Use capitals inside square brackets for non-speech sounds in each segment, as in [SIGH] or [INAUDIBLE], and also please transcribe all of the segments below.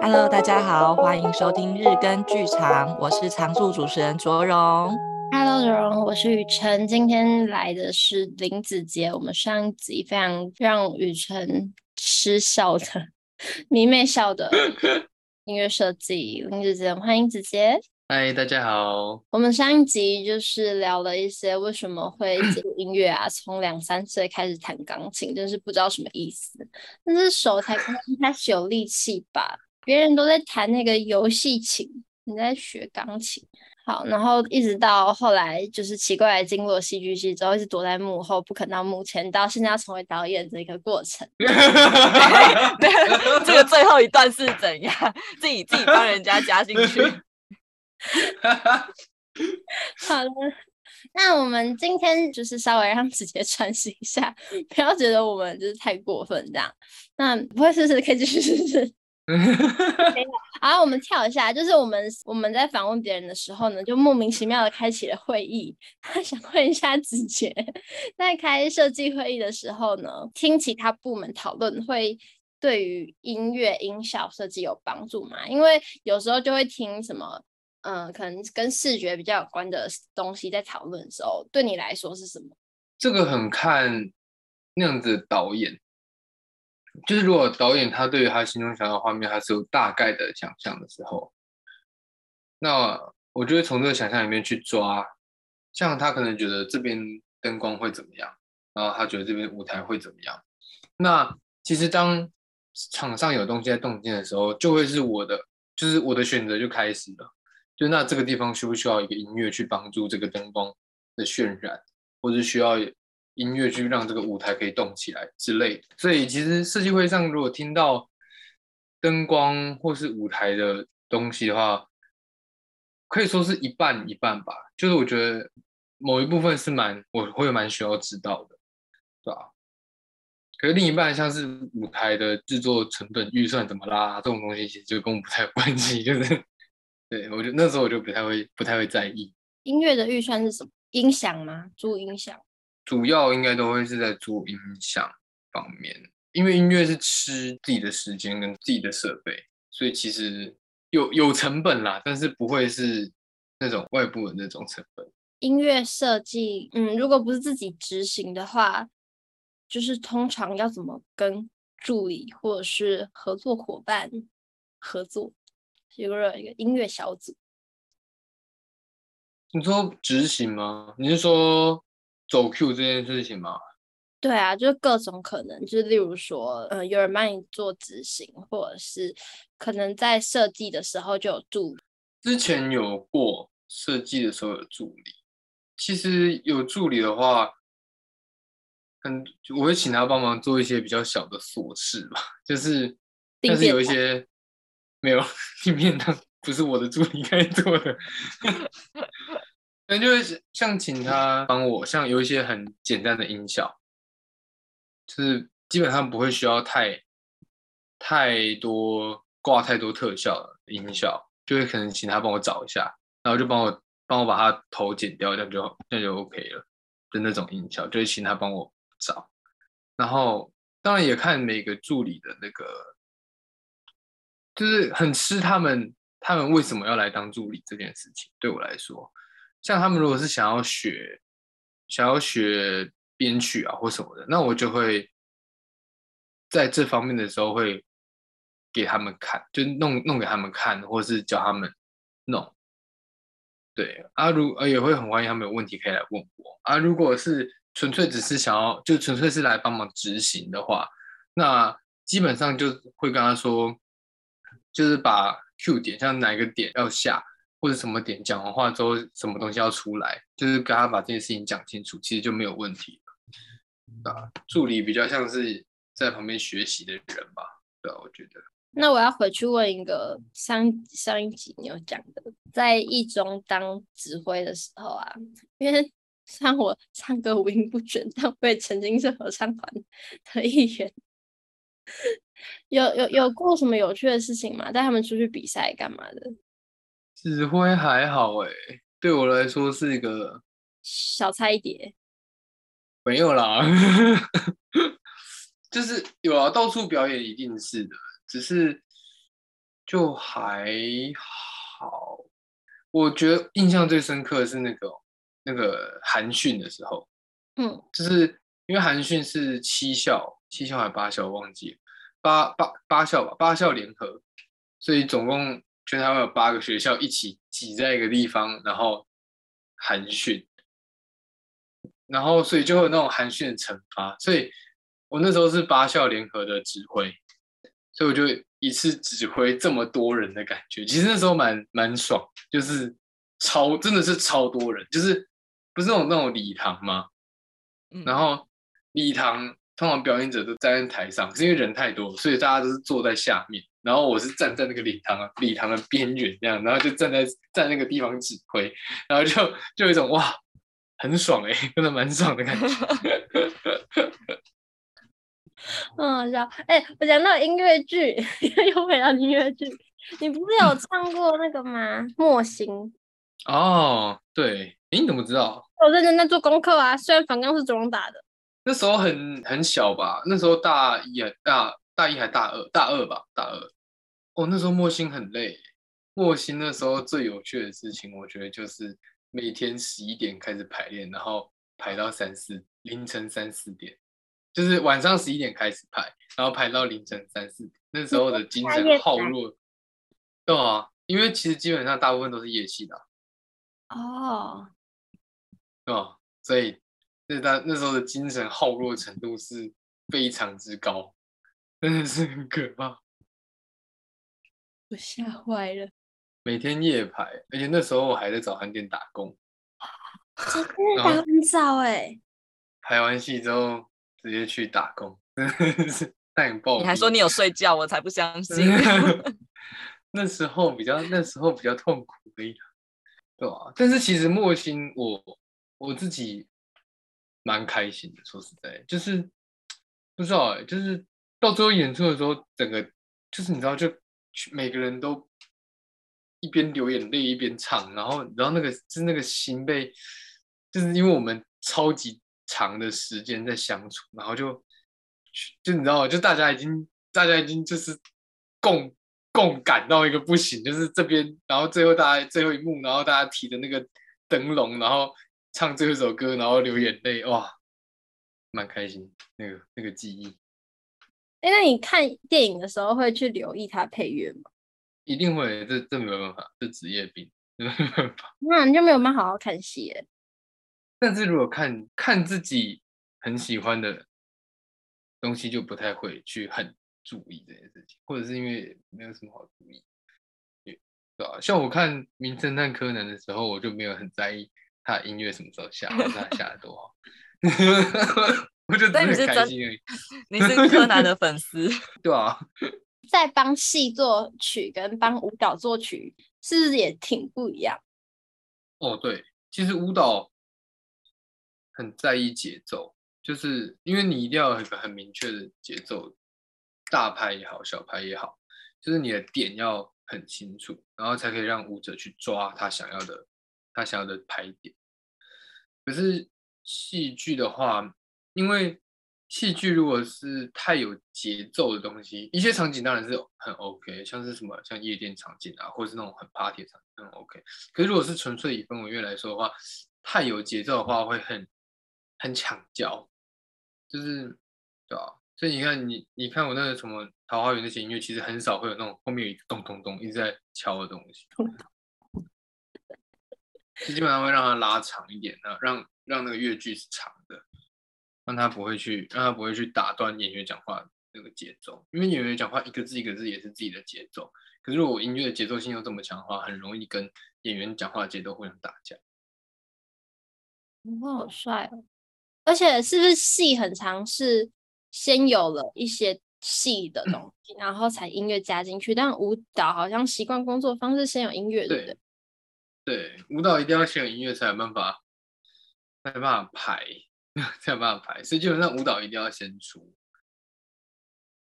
Hello，大家好，欢迎收听日更剧场，我是常驻主持人卓荣。Hello，卓荣，我是雨辰，今天来的是林子杰。我们上一集非常让雨辰失笑的迷妹笑的 [LAUGHS] 音乐设计林子杰，欢迎子杰。嗨，大家好。我们上一集就是聊了一些为什么会接音乐啊，从两三岁开始弹钢琴，真是不知道什么意思，但是手才刚刚开始有力气吧。别人都在弹那个游戏琴，你在学钢琴。好，然后一直到后来，就是奇怪的进入了戏剧系之后，一直躲在幕后，不肯到幕前，到现在要成为导演这个过程。[LAUGHS] 对，[LAUGHS] 这个最后一段是怎样？自己自己帮人家加 [LAUGHS] 进去。好了，那我们今天就是稍微让子杰喘息一下，不要觉得我们就是太过分这样。那不会试试，可以继续试试。[LAUGHS] 好，我们跳一下，就是我们我们在访问别人的时候呢，就莫名其妙的开启了会议。[LAUGHS] 他想问一下子杰，在开设计会议的时候呢，听其他部门讨论，会对于音乐音效设计有帮助吗？因为有时候就会听什么，嗯、呃，可能跟视觉比较有关的东西在讨论的时候，对你来说是什么？这个很看那样子导演。就是如果导演他对于他心中想要的画面，还是有大概的想象的时候，那我就会从这个想象里面去抓，像他可能觉得这边灯光会怎么样，然后他觉得这边舞台会怎么样。那其实当场上有东西在动静的时候，就会是我的，就是我的选择就开始了。就那这个地方需不需要一个音乐去帮助这个灯光的渲染，或者需要？音乐去让这个舞台可以动起来之类的，所以其实设计会上如果听到灯光或是舞台的东西的话，可以说是一半一半吧。就是我觉得某一部分是蛮我会蛮需要知道的，对吧？可是另一半像是舞台的制作成本预算怎么啦这种东西，其实就跟我不太有关系。就是 [LAUGHS] 对我就那时候我就不太会不太会在意音乐的预算是什么？音响吗？租音响？主要应该都会是在做音响方面，因为音乐是吃自己的时间跟自己的设备，所以其实有有成本啦，但是不会是那种外部的那种成本。音乐设计，嗯，如果不是自己执行的话，就是通常要怎么跟助理或者是合作伙伴合作？有没有一个音乐小组？你说执行吗？你是说？走 Q 这件事情吗？对啊，就是各种可能，就是例如说，呃，有人帮你做执行，或者是可能在设计的时候就有助理。之前有过设计的时候有助理，其实有助理的话，很我会请他帮忙做一些比较小的琐事吧，就是但是有一些没有，里面的不是我的助理该做的。[LAUGHS] [LAUGHS] 那就是像请他帮我，像有一些很简单的音效，就是基本上不会需要太太多挂太多特效的音效，就会可能请他帮我找一下，然后就帮我帮我把他头剪掉，这样就这样就 OK 了的那种音效，就是请他帮我找。然后当然也看每个助理的那个，就是很吃他们他们为什么要来当助理这件事情，对我来说。像他们如果是想要学，想要学编曲啊或什么的，那我就会在这方面的时候会给他们看，就弄弄给他们看，或是教他们弄。对啊，如啊也会很欢迎他们有问题可以来问我啊。如果是纯粹只是想要，就纯粹是来帮忙执行的话，那基本上就会跟他说，就是把 Q 点，像哪一个点要下。或者什么点讲完话之后，什么东西要出来，就是跟他把这件事情讲清楚，其实就没有问题了。啊，助理比较像是在旁边学习的人吧，对啊，我觉得。那我要回去问一个上上一集你有讲的，在艺中当指挥的时候啊，因为像我唱歌五音不全，但我也曾经是合唱团的一员。[LAUGHS] 有有有过什么有趣的事情吗？带他们出去比赛干嘛的？指挥还好哎，对我来说是一个小菜一碟。没有啦，[LAUGHS] 就是有啊，到处表演一定是的，只是就还好。我觉得印象最深刻的是那个那个韩训的时候，嗯，就是因为韩训是七校，七校还八校，我忘记了，八八八校吧，八校联合，所以总共全台湾有八个学校一起挤在一个地方，然后寒训，然后所以就会有那种寒训的惩罚，所以我那时候是八校联合的指挥，所以我就一次指挥这么多人的感觉，其实那时候蛮蛮爽，就是超真的是超多人，就是不是那种那种礼堂吗？嗯、然后礼堂通常表演者都站在台上，是因为人太多，所以大家都是坐在下面，然后我是站在那个礼堂礼堂的边缘这样，然后就站在在那个地方指挥，然后就就有一种哇，很爽哎、欸，真的蛮爽的感觉。[LAUGHS] 嗯，好笑。哎，我讲到音乐剧，[LAUGHS] 又回到音乐剧。你不是有唱过那个吗？莫心。哦，对。哎，你怎么知道？我认真在做功课啊。虽然反刚是中打的。那时候很很小吧？那时候大一还大大一还大二？大二吧，大二。哦，那时候莫心很累。莫心那时候最有趣的事情，我觉得就是每天十一点开始排练，然后排到三四凌晨三四点。就是晚上十一点开始排，然后排到凌晨三四点，那时候的精神耗弱。对啊，因为其实基本上大部分都是夜戏的。哦。对啊，所以那那那时候的精神耗弱程度是非常之高，真的是很可怕。我吓坏了。每天夜排，而且那时候我还在早餐店打工。真的打很早哎。排完戏之后。直接去打工，带你报。你还说你有睡觉，我才不相信。[LAUGHS] 那时候比较，那时候比较痛苦的一对吧？但是其实莫心，我我自己蛮开心的。说实在，就是 [TSK] 不知道哎，就是到最后演出的时候，整个就是你知道，就每个人都一边流眼泪一边唱，然后然后那个是那个心被，就是因为我们超级。长的时间在相处，然后就就你知道吗？就大家已经大家已经就是共共感到一个不行，就是这边，然后最后大家最后一幕，然后大家提着那个灯笼，然后唱最后一首歌，然后流眼泪，哇，蛮开心。那个那个记忆。哎，那你看电影的时候会去留意它配乐吗？一定会，这这没有办法，这职业病，没办法。那你就没有办法好好看戏哎。但是如果看看自己很喜欢的东西，就不太会去很注意这件事情，或者是因为没有什么好注意，对吧？像我看《名侦探柯南》的时候，我就没有很在意他的音乐什么时候下，他下的多好，[LAUGHS] 我就只是开心而已。[LAUGHS] 你是柯南的粉丝，[LAUGHS] 对啊。[LAUGHS] 在帮戏作曲跟帮舞蹈作曲，是不是也挺不一样？哦，对，其实舞蹈。很在意节奏，就是因为你一定要有一个很明确的节奏，大拍也好，小拍也好，就是你的点要很清楚，然后才可以让舞者去抓他想要的，他想要的拍点。可是戏剧的话，因为戏剧如果是太有节奏的东西，一些场景当然是很 OK，像是什么像夜店场景啊，或者是那种很 party 的场景很 OK。可是如果是纯粹以氛围乐来说的话，太有节奏的话会很。很抢焦，就是对啊，所以你看你你看我那个什么桃花源那些音乐，其实很少会有那种后面有一个咚咚咚一直在敲的东西，基本上会让它拉长一点，让让让那个乐句是长的，让他不会去让他不会去打断演员讲话那个节奏，因为演员讲话一个字一个字也是自己的节奏，可是如果音乐的节奏性又这么强的话，很容易跟演员讲话的节奏互相打架。哇，好帅哦！而且是不是戏很长是先有了一些戏的东西，然后才音乐加进去？但舞蹈好像习惯工作方式先有音乐，对不对？对，舞蹈一定要先有音乐才有办法，才有办法排，[LAUGHS] 才有办法排。所以基本上舞蹈一定要先出。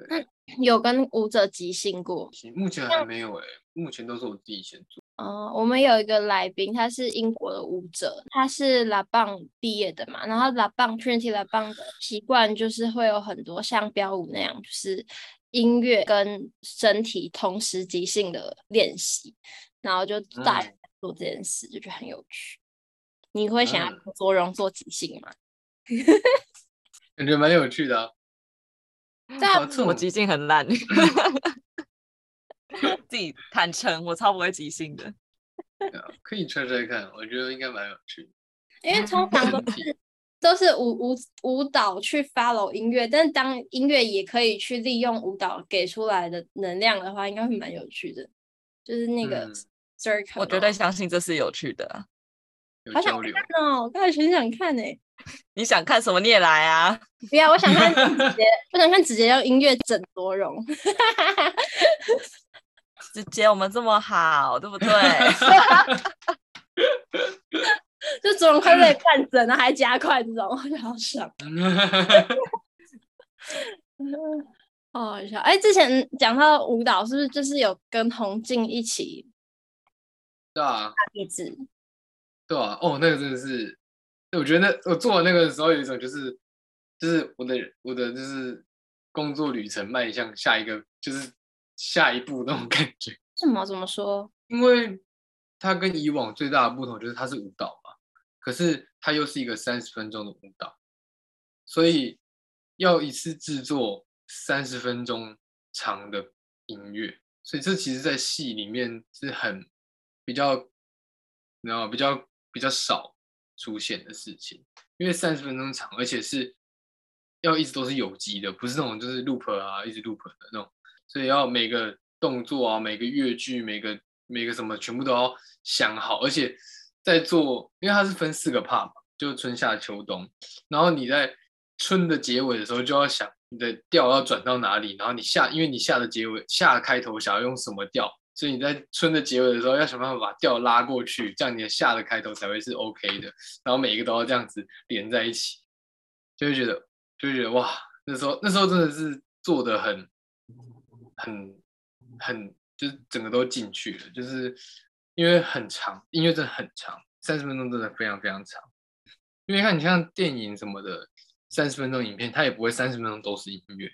那有跟舞者即兴过？目前还没有哎、欸，目前都是我自己先做。哦，我们有一个来宾，他是英国的舞者，他是拉棒毕业的嘛。然后拉棒 Trinity 拉棒的习惯就是会有很多像标舞那样，就是音乐跟身体同时即兴的练习，然后就大家做这件事，就觉得很有趣。你会想要做容做即兴吗？感觉蛮有趣的啊。[LAUGHS] 但我即兴很烂，[LAUGHS] 自己坦诚，我超不会即兴的。可以猜猜看，我觉得应该蛮有趣的。因为通常都 [LAUGHS] 是都是舞舞舞蹈去 follow 音乐，但是当音乐也可以去利用舞蹈给出来的能量的话，应该会蛮有趣的。就是那个 circle，我绝对相信这是有趣的。好想看哦，我刚才很想看呢。[LAUGHS] 你想看什么？你也来啊！不要，我想看 [LAUGHS] 子杰，我想看子杰用音乐整多容。[LAUGHS] 子杰，我们这么好，对不对？就卓容快被半整，了还加快这种，我就好爽。哦，好笑！哎，之前讲到舞蹈，是不是就是有跟洪静一起？对啊。大鼻子。对啊，哦，那个真的是，我觉得那我做的那个时候有一种就是，就是我的我的就是工作旅程迈向下一个就是下一步那种感觉。什么怎么说？因为它跟以往最大的不同就是它是舞蹈嘛，可是它又是一个三十分钟的舞蹈，所以要一次制作三十分钟长的音乐，所以这其实在戏里面是很比较，你知道吗？比较。比较少出现的事情，因为三十分钟长，而且是要一直都是有机的，不是那种就是 loop 啊，一直 loop 的那种，所以要每个动作啊，每个乐句，每个每个什么，全部都要想好，而且在做，因为它是分四个 part 嘛，就春夏秋冬，然后你在春的结尾的时候就要想你的调要转到哪里，然后你夏，因为你夏的结尾，夏的开头想要用什么调。所以你在春的结尾的时候要想办法把调拉过去，这样你的夏的开头才会是 OK 的。然后每一个都要这样子连在一起，就会觉得就会觉得哇，那时候那时候真的是做的很很很，就是整个都进去了，就是因为很长，音乐真的很长，三十分钟真的非常非常长。因为看你像电影什么的，三十分钟影片它也不会三十分钟都是音乐，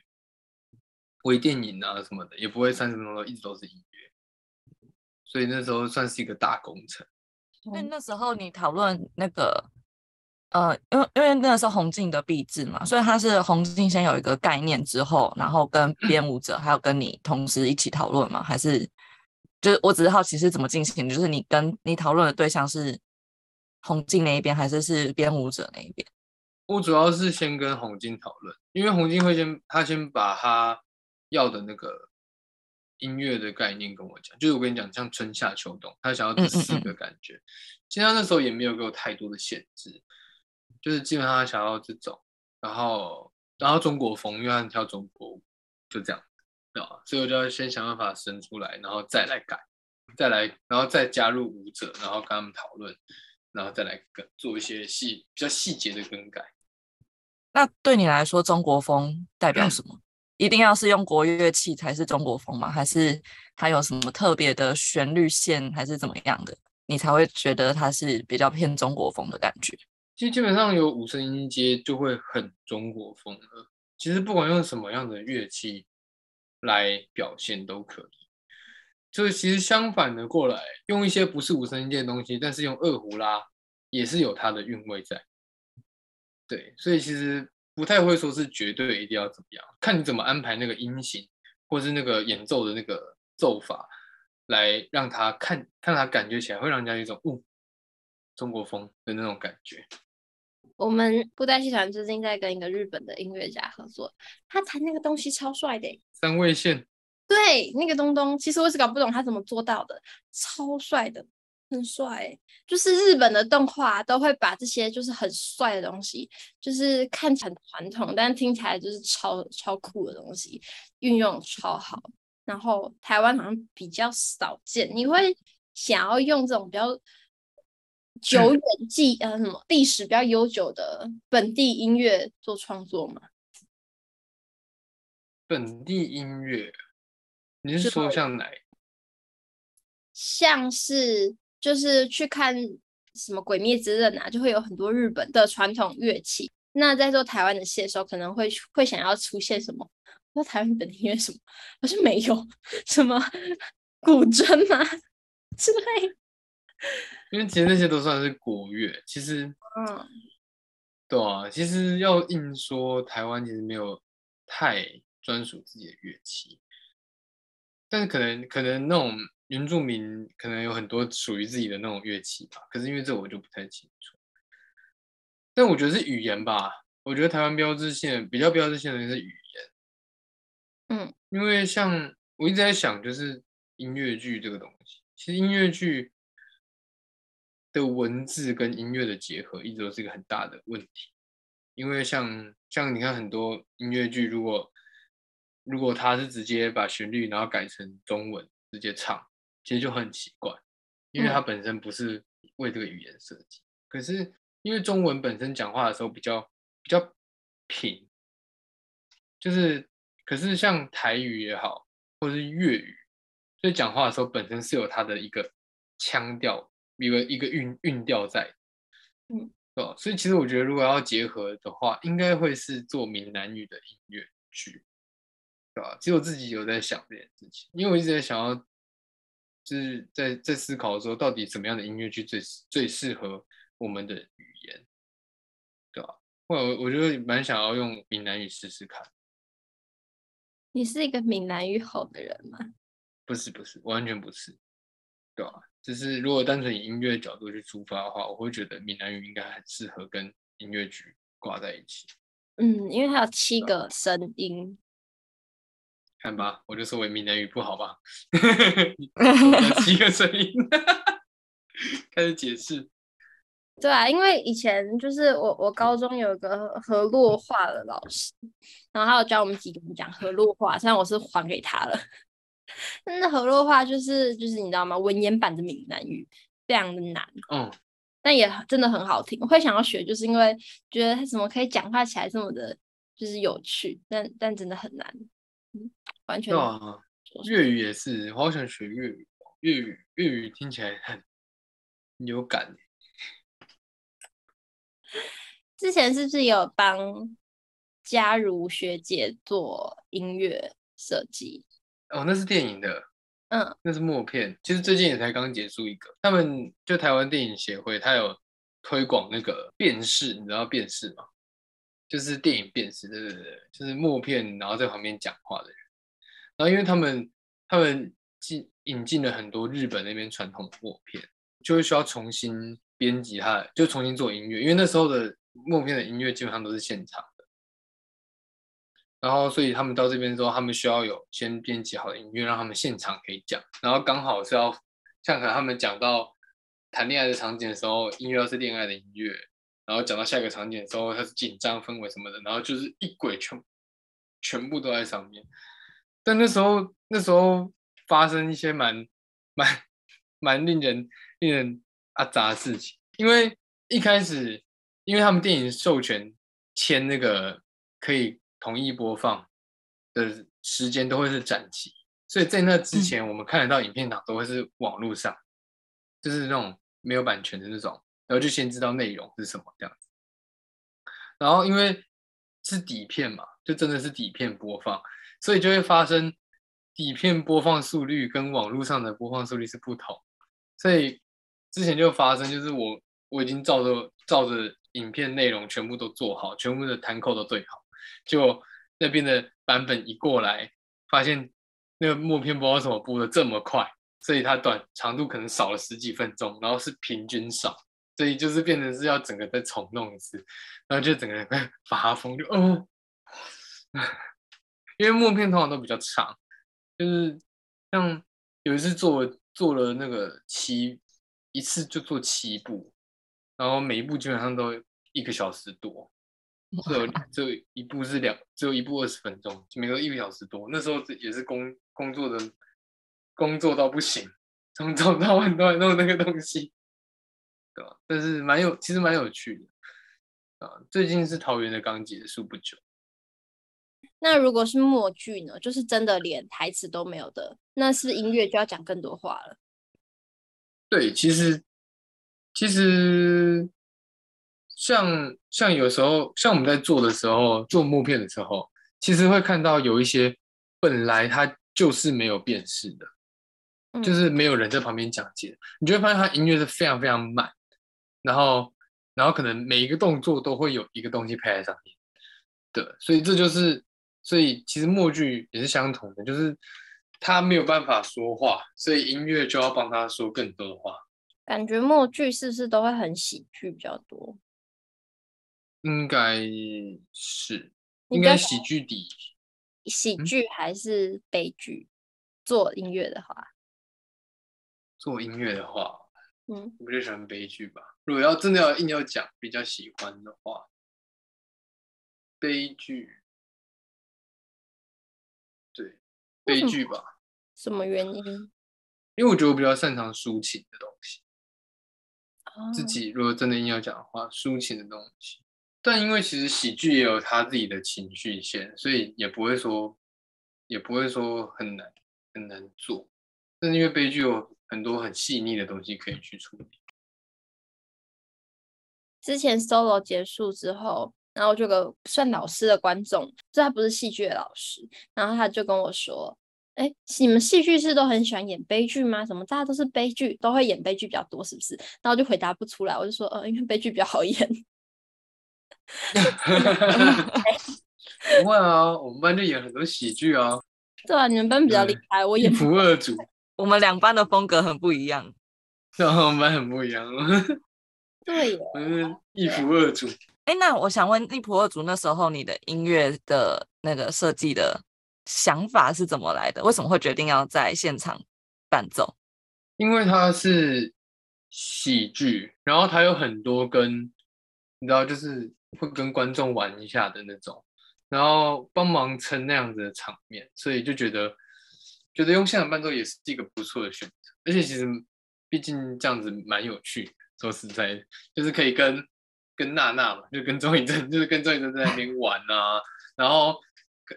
微电影啊什么的也不会三十分钟都一直都是音乐。所以那时候算是一个大工程。因为那时候你讨论那个，呃，因为因为那个时候洪静的毕制嘛，所以他是洪静先有一个概念之后，然后跟编舞者还有跟你同时一起讨论嘛，还是就是我只是好奇是怎么进行，就是你跟你讨论的对象是洪静那一边，还是是编舞者那一边？我主要是先跟洪静讨论，因为洪静会先他先把他要的那个。音乐的概念跟我讲，就是我跟你讲，像春夏秋冬，他想要这四个感觉。嗯嗯嗯，其实他那时候也没有给我太多的限制，就是基本上他想要这种，然后然后中国风，因为他跳中国舞，就这样，对吧？所以我就要先想办法生出来，然后再来改，再来，然后再加入舞者，然后跟他们讨论，然后再来更做一些细比较细节的更改。那对你来说，中国风代表什么？一定要是用国乐器才是中国风吗？还是它有什么特别的旋律线，还是怎么样的，你才会觉得它是比较偏中国风的感觉？其实基本上有五声音阶就会很中国风了。其实不管用什么样的乐器来表现都可以。就是其实相反的过来，用一些不是五声音阶的东西，但是用二胡拉也是有它的韵味在。对，所以其实。不太会说是绝对一定要怎么样，看你怎么安排那个音型，或是那个演奏的那个奏法，来让他看看他感觉起来会让人家有一种哦，中国风的那种感觉。我们布袋戏团最近在跟一个日本的音乐家合作，他弹那个东西超帅的，三味线。对，那个东东，其实我是搞不懂他怎么做到的，超帅的。很帅，就是日本的动画都会把这些就是很帅的东西，就是看起来很传统，但听起来就是超超酷的东西，运用超好。然后台湾好像比较少见，你会想要用这种比较久远 [CLEARS THROAT] 记、嗯、呃什么历史比较悠久的本地音乐做创作吗？本地音乐，你是说像哪？像是。就是去看什么《鬼灭之刃》啊，就会有很多日本的传统乐器。那在做台湾的戏的时候，可能会会想要出现什么那台湾本地音乐什么？好像没有什么 [LAUGHS] 古筝吗之类？因为其实那些都算是国乐，其实，嗯，对啊，其实要硬说台湾其实没有太专属自己的乐器，但是可能可能那种原住民可能有很多属于自己的那种乐器吧，可是因为这我就不太清楚。但我觉得是语言吧，我觉得台湾标志性比较标志性的是语言，嗯，因为像我一直在想，就是音乐剧这个东西，其实音乐剧。的文字跟音乐的结合一直都是一个很大的问题，因为像像你看很多音乐剧，如果如果他是直接把旋律然后改成中文直接唱，其实就很奇怪，因为它本身不是为这个语言设计。可是因为中文本身讲话的时候比较比较平，就是可是像台语也好，或者是粤语，所以讲话的时候本身是有它的一个腔调。一个一个韵韵调在，嗯，对吧？所以其实我觉得，如果要结合的话，应该会是做闽南语的音乐剧，对吧？其实我自己有在想这件事情，因为我一直在想要，就是在在思考说，到底什么样的音乐剧最最适合我们的语言，对吧？或者我我觉得蛮想要用闽南语试试看。你是一个闽南语好的人吗？不是，不是，完全不是，对吧？只是如果单纯以音乐角度去出发的话，我会觉得闽南语应该很适合跟音乐剧挂在一起。嗯，因为它有七个声音。看吧，我就说我闽南语不好吧。[LAUGHS] [LAUGHS] 七个声音，开始解释。对啊，因为以前就是我，我高中有一个河洛话的老师，然后他有教我们几个人讲河洛话，虽然我是还给他了。那河洛话就是就是你知道吗？文言版的闽南语非常的难，嗯，但也真的很好听。我会想要学，就是因为觉得他怎么可以讲话起来这么的，就是有趣，但但真的很难，嗯，完全。对啊，粤语也是，我好想学粤语，粤语粤语听起来很有感。之前是不是有帮嘉如学姐做音乐设计？哦，那是电影的，嗯，那是默片。其实最近也才刚结束一个，他们就台湾电影协会，他有推广那个辨识，你知道辨识吗？就是电影辨识，对对对，就是默片，然后在旁边讲话的人。然后因为他们他们进引进了很多日本那边传统的默片，就会需要重新编辑它，就重新做音乐，因为那时候的默片的音乐基本上都是现场。然后，所以他们到这边之后，他们需要有先编辑好的音乐，让他们现场可以讲。然后刚好是要像可能他们讲到谈恋爱的场景的时候，音乐要是恋爱的音乐。然后讲到下一个场景的时候，它是紧张氛围什么的。然后就是一轨全全部都在上面。但那时候那时候发生一些蛮蛮蛮令人令人阿杂的事情，因为一开始因为他们电影授权签那个可以。同意播放的时间都会是展期，所以在那之前，我们看得到影片档都会是网络上，就是那种没有版权的那种，然后就先知道内容是什么这样子。然后因为是底片嘛，就真的是底片播放，所以就会发生底片播放速率跟网络上的播放速率是不同，所以之前就发生，就是我我已经照着照着影片内容全部都做好，全部的弹扣都对好。就那边的版本一过来，发现那个默片不知道怎么播的这么快，所以它短长度可能少了十几分钟，然后是平均少，所以就是变成是要整个再重弄一次，然后就整个人 [LAUGHS] 发疯，就哦，因为默片通常都比较长，就是像有一次做做了那个七一次就做七部，然后每一部基本上都一个小时多。[LAUGHS] 只有只有一部是两，只有一部二十分钟，每个一个小时多。那时候也是工工作的，工作到不行，从早到晚都在弄那个东西，对吧？但是蛮有，其实蛮有趣的啊。最近是桃园的刚结束不久。那如果是默剧呢？就是真的连台词都没有的，那是音乐就要讲更多话了。对，其实其实。像像有时候，像我们在做的时候，做木片的时候，其实会看到有一些本来它就是没有辨识的，嗯、就是没有人在旁边讲解，你就会发现它音乐是非常非常慢，然后然后可能每一个动作都会有一个东西配在上面，对，所以这就是，所以其实默剧也是相同的，就是他没有办法说话，所以音乐就要帮他说更多的话。感觉默剧是不是都会很喜剧比较多？应该是，应该喜剧底。喜剧还是悲剧？嗯、做音乐的话，做音乐的话，嗯，我比较喜欢悲剧吧。如果要真的要硬要讲比较喜欢的话，悲剧，悲剧吧。什么原因？因为我觉得我比较擅长抒情的东西。自己如果真的硬要讲的话，抒情的东西，但因为其实喜剧也有他自己的情绪线，所以也不会说，也不会说很难很难做。但是因为悲剧有很多很细腻的东西可以去处理。之前 solo 结束之后，然后就有个算老师的观众，就他不是戏剧的老师，然后他就跟我说。哎，你们戏剧是都很喜欢演悲剧吗？什么大家都是悲剧，都会演悲剧比较多，是不是？然后就回答不出来，我就说，呃，因为悲剧比较好演。[LAUGHS] 不会啊，我们班就演很多喜剧啊。对啊，你们班比较厉害，我演一仆二主。[LAUGHS] 我们两班的风格很不一样。对啊，我们班很不一样。[LAUGHS] 对一仆二主。哎，那我想问，利普二族那时候你的音乐的那个设计的。想法是怎么来的？为什么会决定要在现场伴奏？因为它是喜剧，然后它有很多跟你知道，就是会跟观众玩一下的那种，然后帮忙撑那样子的场面，所以就觉得觉得用现场伴奏也是一个不错的选择。而且其实毕竟这样子蛮有趣，说实在，就是可以跟跟娜娜嘛，就跟钟颖正，就是跟钟颖正在那边玩啊，然后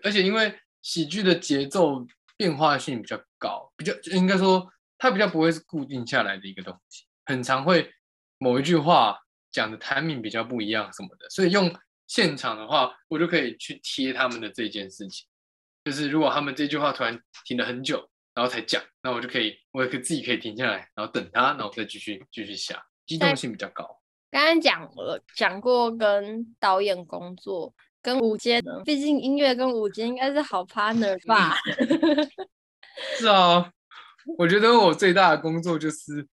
而且因为。喜剧的节奏变化性比较高，比较应该说它比较不会是固定下来的一个东西，很常会某一句话讲的 timing 比较不一样什么的，所以用现场的话，我就可以去贴他们的这件事情。就是如果他们这句话突然停了很久，然后才讲，那我就可以，我也可以自己可以停下来，然后等他，然后再继续继续下，机动性比较高。刚刚讲了讲过跟导演工作。跟舞间，毕竟音乐跟舞间应该是好 partner 吧？是啊，我觉得我最大的工作就是，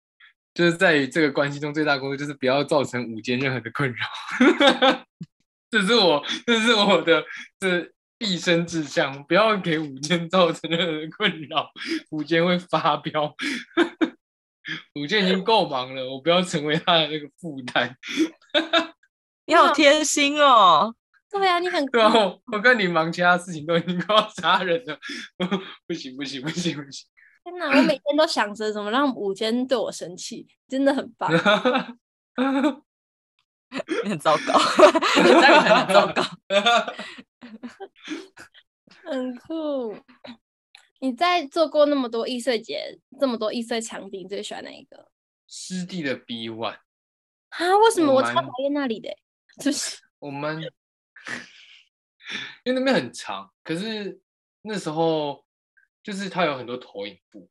就是在于这个关系中最大的工作就是不要造成舞间任何的困扰。[LAUGHS] 这是我，这是我的这毕生志向，不要给舞间造成任何的困扰，舞间会发飙。舞监已经够忙了，我不要成为他的那个负担。你好贴心哦。对啊，你很 [LAUGHS] 对啊，我跟你忙其他事情都已经快要杀人了，[LAUGHS] 不行不行不行不行！天哪，我每天都想着怎么让舞监对我生气，真的很棒。[LAUGHS] 你很糟糕，你很糟糕，很酷。你在做过那么多易碎节，这么多易碎场景，你最喜欢哪一个？湿地的 B One 啊？为什么我超讨厌那里的？就是 [LAUGHS] 我们。因为那边很长，可是那时候就是它有很多投影布，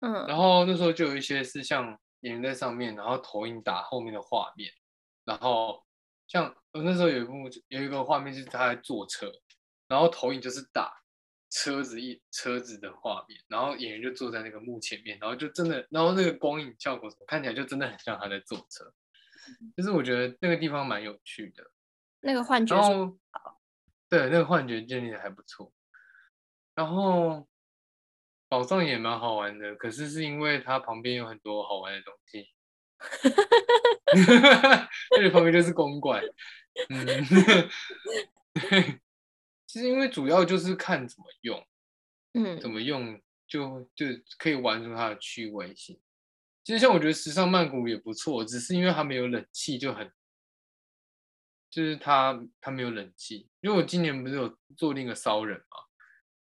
嗯，然后那时候就有一些是像演员在上面，然后投影打后面的画面，然后像我那时候有一幕有一个画面是他在坐车，然后投影就是打车子一车子的画面，然后演员就坐在那个幕前面，然后就真的，然后那个光影效果看起来就真的很像他在坐车，就是我觉得那个地方蛮有趣的。那个幻觉，然后对，那个幻觉建立的还不错。然后宝藏也蛮好玩的，可是是因为它旁边有很多好玩的东西 [LAUGHS] [LAUGHS] 而且旁边就是公馆。嗯，[LAUGHS] 其实因为主要就是看怎么用，嗯，怎么用就就可以玩出它的趣味性。其实像我觉得时尚曼谷也不错，只是因为它没有冷气就很。就是它它没有冷气，因为我今年不是有做那个骚人嘛，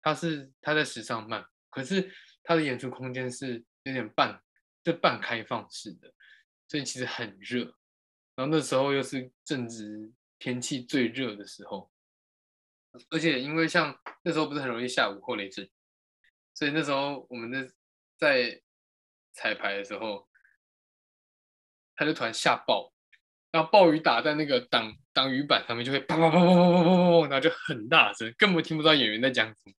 他是他在时尚曼，可是他的演出空间是有点半，就半开放式的，所以其实很热，然后那时候又是正值天气最热的时候，而且因为像那时候不是很容易下午后雷阵，所以那时候我们的在彩排的时候，他就突然下暴，然后暴雨打在那个挡挡雨板上面，就会砰砰砰砰砰砰砰砰，然后就很大声，根本听不到演员在讲什么。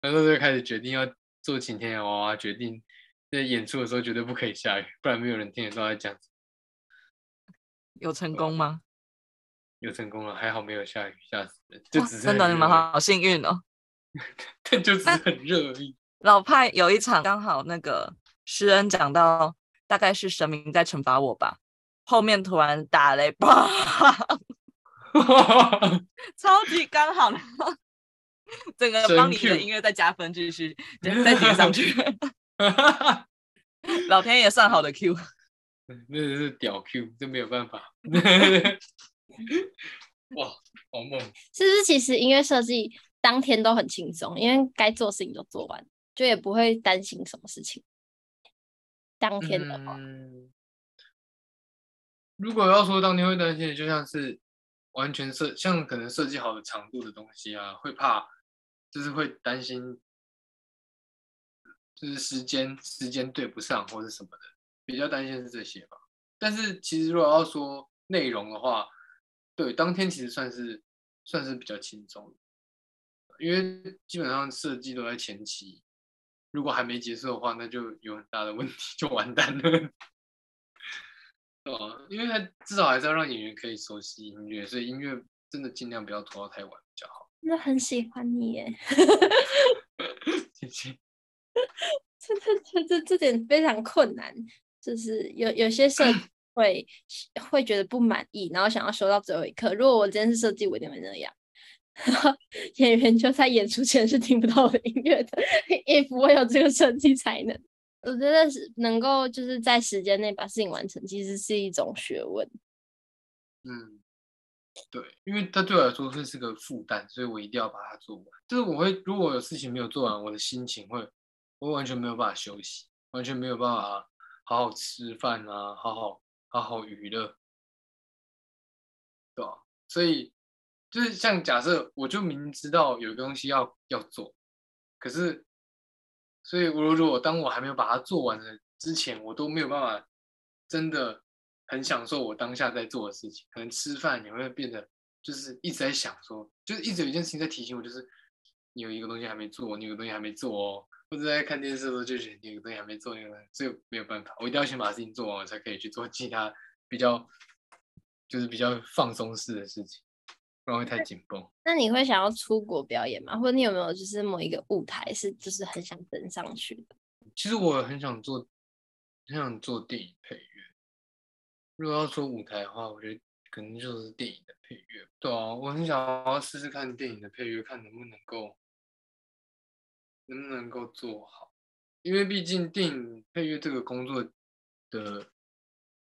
然后就开始决定要做晴天娃娃，决定在演出的时候绝对不可以下雨，不然没有人听得到在讲什么。有成功吗？有成功了，还好没有下雨，下死人！就只是真的你们好幸运哦。[LAUGHS] 但就只是很热而已。老派有一场刚好那个诗恩讲到，大概是神明在惩罚我吧。后面突然打雷，啪，超级刚好，整个帮你的音乐再加分，继续再叠上去。[LAUGHS] 老天爷算好的 Q，[LAUGHS] 那是屌 Q，这没有办法。[LAUGHS] 哇，好猛！是不是其实音乐设计当天都很轻松，因为该做事情都做完，就也不会担心什么事情。当天的话，嗯、如果要说当天会担心的，就像是完全设，像可能设计好的长度的东西啊，会怕，就是会担心，就是时间时间对不上或者什么的，比较担心是这些吧。但是其实如果要说内容的话，对，当天其实算是算是比较轻松，因为基本上设计都在前期，如果还没结束的话，那就有很大的问题，[LAUGHS] 就完蛋了，哦？因为他至少还是要让演员可以熟悉音乐，所以音乐真的尽量不要拖到太晚比较好。那很喜欢你耶，[LAUGHS] 谢谢。[LAUGHS] 这这这这这点非常困难，就是有有些设计。会会觉得不满意，然后想要修到最后一刻。如果我今天是设计，我一定会那样。[LAUGHS] 演员就在演出前是听不到我的音乐的，if 我有这个设计才能。我觉得是能够就是在时间内把事情完成，其实是一种学问。嗯，对，因为它对我来说会是个负担，所以我一定要把它做完。就是我会如果有事情没有做完，我的心情会，我完全没有办法休息，完全没有办法好好吃饭啊，好好。好好娱乐，对吧？所以就是像假设，我就明知道有一个东西要要做，可是，所以我如果当我还没有把它做完的之前，我都没有办法真的很享受我当下在做的事情。可能吃饭也会变得就是一直在想说，就是一直有一件事情在提醒我，就是你有一个东西还没做，你有个东西还没做哦。或者在看电视的时候就觉得有个东西还没做，那个所以没有办法，我一定要先把事情做完，我才可以去做其他比较就是比较放松式的事情，不然会太紧绷。那你会想要出国表演吗？或者你有没有就是某一个舞台是就是很想登上去的？其实我很想做，很想做电影配乐。如果要说舞台的话，我觉得可能就是电影的配乐。对啊，我很想要试试看电影的配乐，看能不能够。能不能够做好？因为毕竟电影配乐这个工作的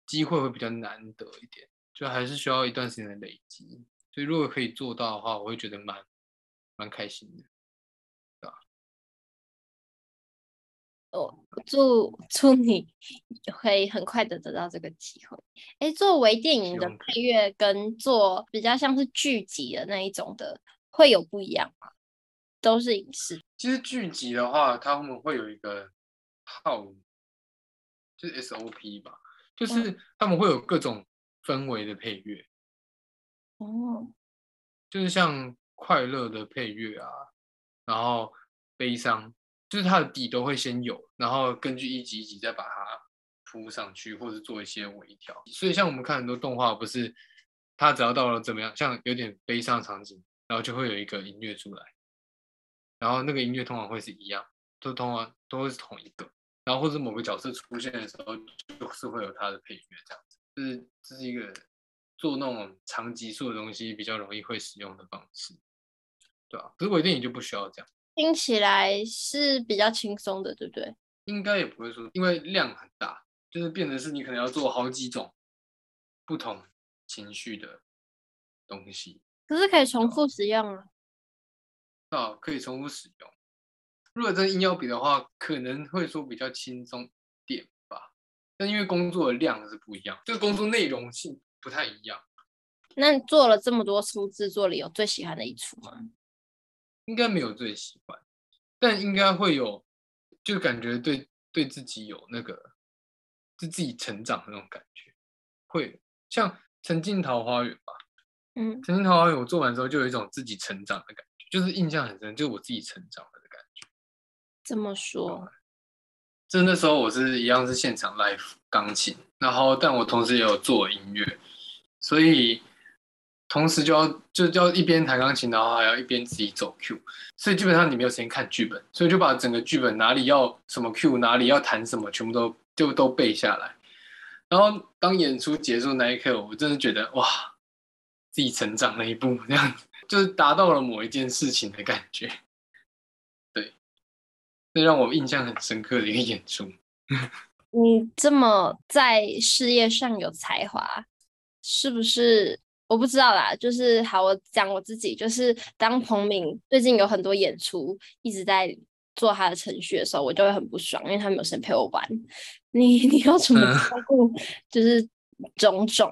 机会会比较难得一点，就还是需要一段时间的累积。所以如果可以做到的话，我会觉得蛮蛮开心的，对吧？我，祝祝你会很快的得到这个机会。哎，作为电影的配乐跟做比较像是剧集的那一种的，会有不一样吗？都是影视。其实剧集的话，他们会有一个套，就是 SOP 吧，就是他们会有各种氛围的配乐。哦，就是像快乐的配乐啊，然后悲伤，就是它的底都会先有，然后根据一集一集再把它铺上去，或者做一些微调。所以像我们看很多动画，不是它只要到了怎么样，像有点悲伤的场景，然后就会有一个音乐出来。然后那个音乐通常会是一样，都通常都会是同一个，然后或者某个角色出现的时候，就是会有他的配乐这样子，就是这是一个做那种长集数的东西比较容易会使用的方式，对吧？可是微电影就不需要这样，听起来是比较轻松的，对不对？应该也不会说，因为量很大，就是变成是你可能要做好几种不同情绪的东西，可是可以重复使用啊。啊，可以重复使用。如果真硬要比的话，可能会说比较轻松点吧。但因为工作的量是不一样，这个工作内容性不太一样。那你做了这么多书制作里，有最喜欢的一出吗？应该没有最喜欢，但应该会有，就感觉对对自己有那个，就自己成长的那种感觉，会像《沉浸桃花源》吧，嗯，《沉浸桃花源》我做完之后就有一种自己成长的感觉，就是印象很深，就是我自己成长了的感觉。怎么说？就那时候我是一样是现场 live 钢琴，然后但我同时也有做音乐，所以。同时就要就就要一边弹钢琴，然后还要一边自己走 Q，所以基本上你没有时间看剧本，所以就把整个剧本哪里要什么 Q，哪里要弹什么，全部都就都背下来。然后当演出结束那一刻，我真的觉得哇，自己成长了一步，这样就是达到了某一件事情的感觉。对，这让我印象很深刻的一个演出。[LAUGHS] 你这么在事业上有才华，是不是？我不知道啦，就是好，我讲我自己，就是当彭敏最近有很多演出一直在做他的程序的时候，我就会很不爽，因为他没有时间陪我玩。你你要怎么照顾？就是种种。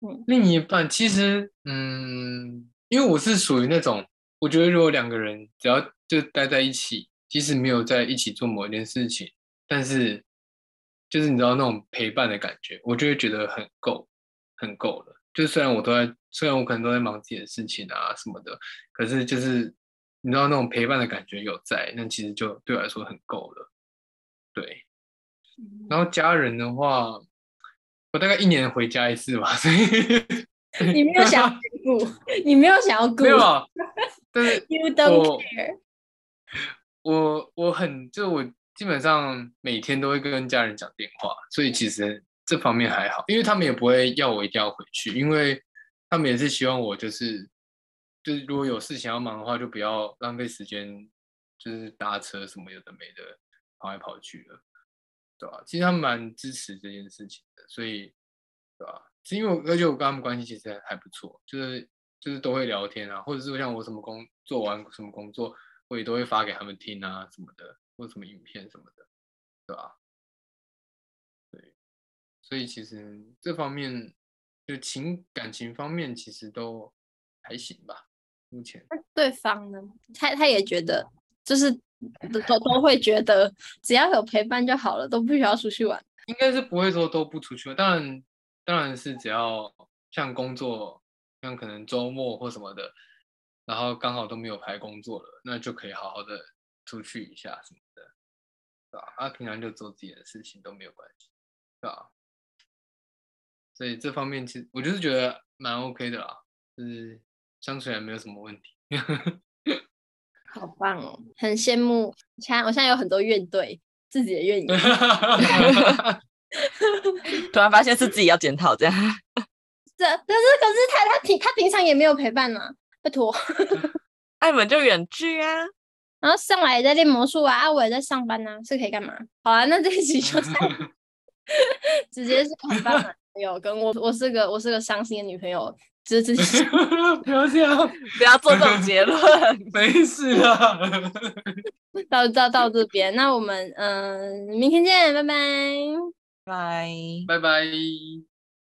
嗯，另一半其实，嗯，因为我是属于那种，我觉得如果两个人只要就待在一起，即使没有在一起做某一件事情，但是就是你知道那种陪伴的感觉，我就会觉得很够，很够了。就虽然我都在，虽然我可能都在忙自己的事情啊什么的，可是就是你知道那种陪伴的感觉有在，那其实就对我来说很够了。对，然后家人的话，我大概一年回家一次吧，所以 [LAUGHS] 你没有想要 [LAUGHS] 顾，你没有想要顾，没有啊，但是 [LAUGHS] You don't care。我我，我很就我基本上每天都会跟家人讲电话，所以其实。这方面还好，因为他们也不会要我一定要回去，因为他们也是希望我就是就是如果有事情要忙的话，就不要浪费时间，就是搭车什么有的没的跑来跑去的，对吧？其实他们蛮支持这件事情的，所以对吧？是因为我而且我跟他们关系其实还不错，就是就是都会聊天啊，或者是像我什么工做完什么工作，我也都会发给他们听啊什么的，或者什么影片什么的，对吧？所以其实这方面就情感情方面其实都还行吧，目前。对方呢？他他也觉得，就是都都会觉得只要有陪伴就好了，都不需要出去玩。应该是不会说都不出去玩，当然当然是只要像工作，像可能周末或什么的，然后刚好都没有排工作了，那就可以好好的出去一下什么的，对吧？啊，平常就做自己的事情都没有关系，对吧？所以这方面其实我就是觉得蛮 OK 的啦，就是相处也没有什么问题。[LAUGHS] 好棒哦，很羡慕。现在我现在有很多怨怼自己的怨言，[LAUGHS] [LAUGHS] 突然发现是自己要检讨这样。这可是可是他他平他平常也没有陪伴呢，拜托。[LAUGHS] 爱们就远距啊，[LAUGHS] 然后上来也在练魔术啊，啊我也在上班啊，是可以干嘛？好啊，那这一集就这样直接是很棒的。朋友跟我，我是个我是个伤心的女朋友，支持不要这样，不要做这种结论，没事啊。到到到这边，那我们嗯、呃，明天见，拜拜，拜拜拜。